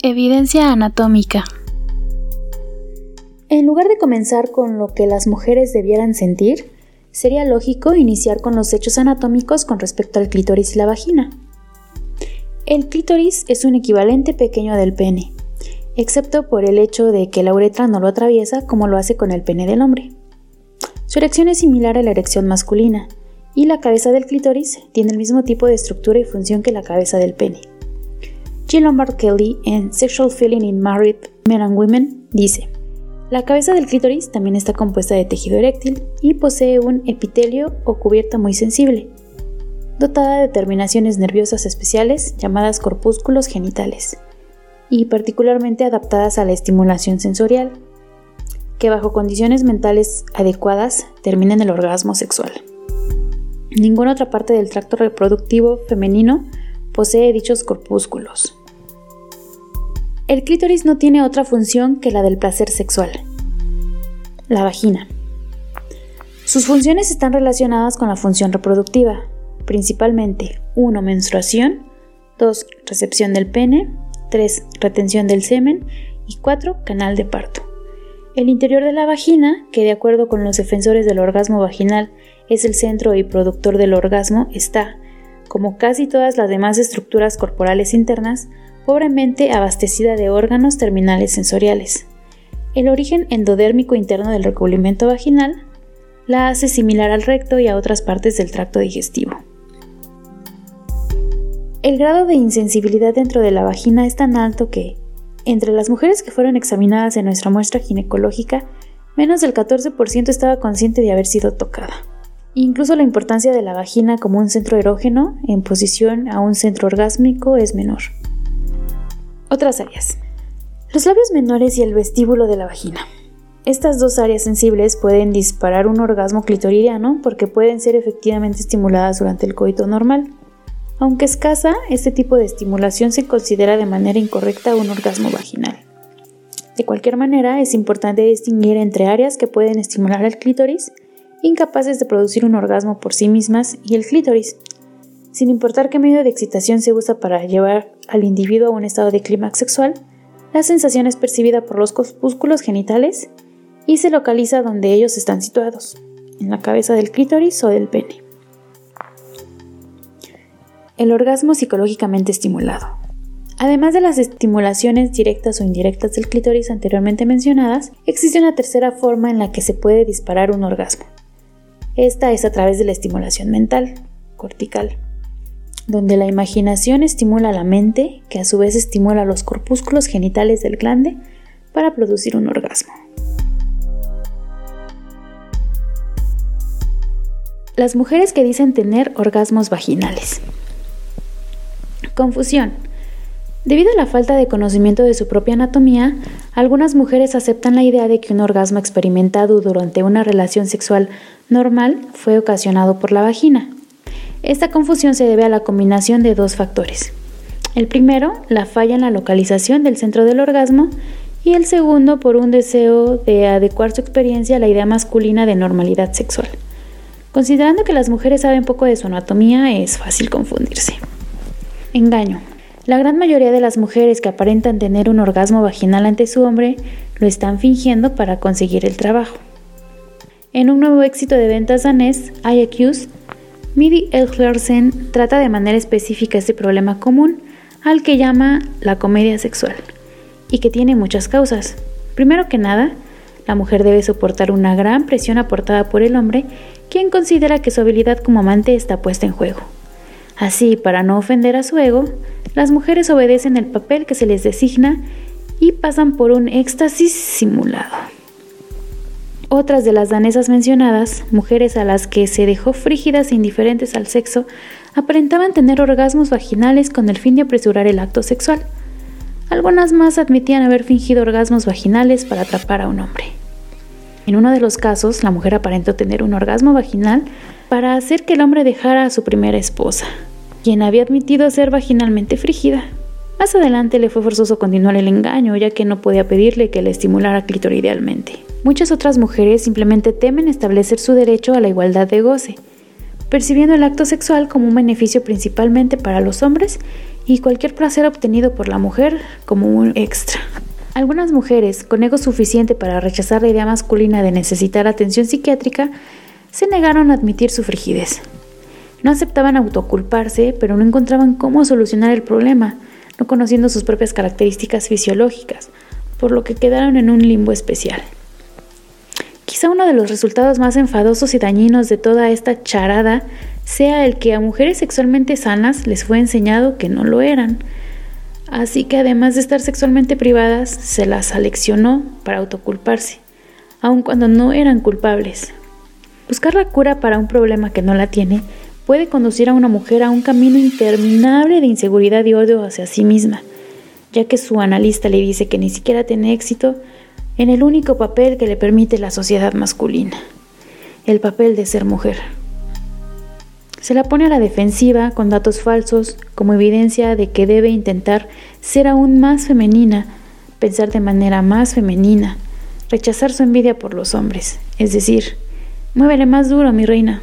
Evidencia anatómica. En lugar de comenzar con lo que las mujeres debieran sentir, sería lógico iniciar con los hechos anatómicos con respecto al clítoris y la vagina. El clítoris es un equivalente pequeño del pene, excepto por el hecho de que la uretra no lo atraviesa como lo hace con el pene del hombre. Su erección es similar a la erección masculina, y la cabeza del clítoris tiene el mismo tipo de estructura y función que la cabeza del pene. Jill Lombard Kelly en Sexual Feeling in Married Men and Women dice, la cabeza del clítoris también está compuesta de tejido eréctil y posee un epitelio o cubierta muy sensible, dotada de terminaciones nerviosas especiales llamadas corpúsculos genitales, y particularmente adaptadas a la estimulación sensorial, que bajo condiciones mentales adecuadas terminan el orgasmo sexual. Ninguna otra parte del tracto reproductivo femenino posee dichos corpúsculos. El clítoris no tiene otra función que la del placer sexual. La vagina. Sus funciones están relacionadas con la función reproductiva, principalmente 1. Menstruación, 2. Recepción del pene, 3. Retención del semen y 4. Canal de parto. El interior de la vagina, que de acuerdo con los defensores del orgasmo vaginal es el centro y productor del orgasmo, está, como casi todas las demás estructuras corporales internas, pobremente abastecida de órganos terminales sensoriales. El origen endodérmico interno del recubrimiento vaginal la hace similar al recto y a otras partes del tracto digestivo. El grado de insensibilidad dentro de la vagina es tan alto que, entre las mujeres que fueron examinadas en nuestra muestra ginecológica, menos del 14% estaba consciente de haber sido tocada. Incluso la importancia de la vagina como un centro erógeno en posición a un centro orgásmico es menor. Otras áreas. Los labios menores y el vestíbulo de la vagina. Estas dos áreas sensibles pueden disparar un orgasmo clitoridiano porque pueden ser efectivamente estimuladas durante el coito normal. Aunque escasa, este tipo de estimulación se considera de manera incorrecta un orgasmo vaginal. De cualquier manera, es importante distinguir entre áreas que pueden estimular al clítoris, incapaces de producir un orgasmo por sí mismas, y el clítoris, sin importar qué medio de excitación se usa para llevar al individuo a un estado de clímax sexual, la sensación es percibida por los corpúsculos genitales y se localiza donde ellos están situados, en la cabeza del clítoris o del pene. El orgasmo psicológicamente estimulado. Además de las estimulaciones directas o indirectas del clítoris anteriormente mencionadas, existe una tercera forma en la que se puede disparar un orgasmo. Esta es a través de la estimulación mental, cortical donde la imaginación estimula la mente, que a su vez estimula los corpúsculos genitales del glande para producir un orgasmo. Las mujeres que dicen tener orgasmos vaginales. Confusión. Debido a la falta de conocimiento de su propia anatomía, algunas mujeres aceptan la idea de que un orgasmo experimentado durante una relación sexual normal fue ocasionado por la vagina, esta confusión se debe a la combinación de dos factores. El primero, la falla en la localización del centro del orgasmo, y el segundo, por un deseo de adecuar su experiencia a la idea masculina de normalidad sexual. Considerando que las mujeres saben poco de su anatomía, es fácil confundirse. Engaño. La gran mayoría de las mujeres que aparentan tener un orgasmo vaginal ante su hombre lo están fingiendo para conseguir el trabajo. En un nuevo éxito de ventas danés, I Midi Elglersen trata de manera específica este problema común al que llama la comedia sexual y que tiene muchas causas. Primero que nada, la mujer debe soportar una gran presión aportada por el hombre, quien considera que su habilidad como amante está puesta en juego. Así, para no ofender a su ego, las mujeres obedecen el papel que se les designa y pasan por un éxtasis simulado. Otras de las danesas mencionadas, mujeres a las que se dejó frígidas e indiferentes al sexo, aparentaban tener orgasmos vaginales con el fin de apresurar el acto sexual. Algunas más admitían haber fingido orgasmos vaginales para atrapar a un hombre. En uno de los casos, la mujer aparentó tener un orgasmo vaginal para hacer que el hombre dejara a su primera esposa, quien había admitido ser vaginalmente frígida. Más adelante le fue forzoso continuar el engaño, ya que no podía pedirle que le estimulara clitoridealmente. Muchas otras mujeres simplemente temen establecer su derecho a la igualdad de goce, percibiendo el acto sexual como un beneficio principalmente para los hombres y cualquier placer obtenido por la mujer como un extra. Algunas mujeres, con ego suficiente para rechazar la idea masculina de necesitar atención psiquiátrica, se negaron a admitir su frigidez. No aceptaban autoculparse, pero no encontraban cómo solucionar el problema, no conociendo sus propias características fisiológicas, por lo que quedaron en un limbo especial. Quizá uno de los resultados más enfadosos y dañinos de toda esta charada sea el que a mujeres sexualmente sanas les fue enseñado que no lo eran. Así que además de estar sexualmente privadas, se las aleccionó para autoculparse, aun cuando no eran culpables. Buscar la cura para un problema que no la tiene puede conducir a una mujer a un camino interminable de inseguridad y odio hacia sí misma, ya que su analista le dice que ni siquiera tiene éxito en el único papel que le permite la sociedad masculina, el papel de ser mujer. Se la pone a la defensiva con datos falsos como evidencia de que debe intentar ser aún más femenina, pensar de manera más femenina, rechazar su envidia por los hombres, es decir, muévele más duro, mi reina.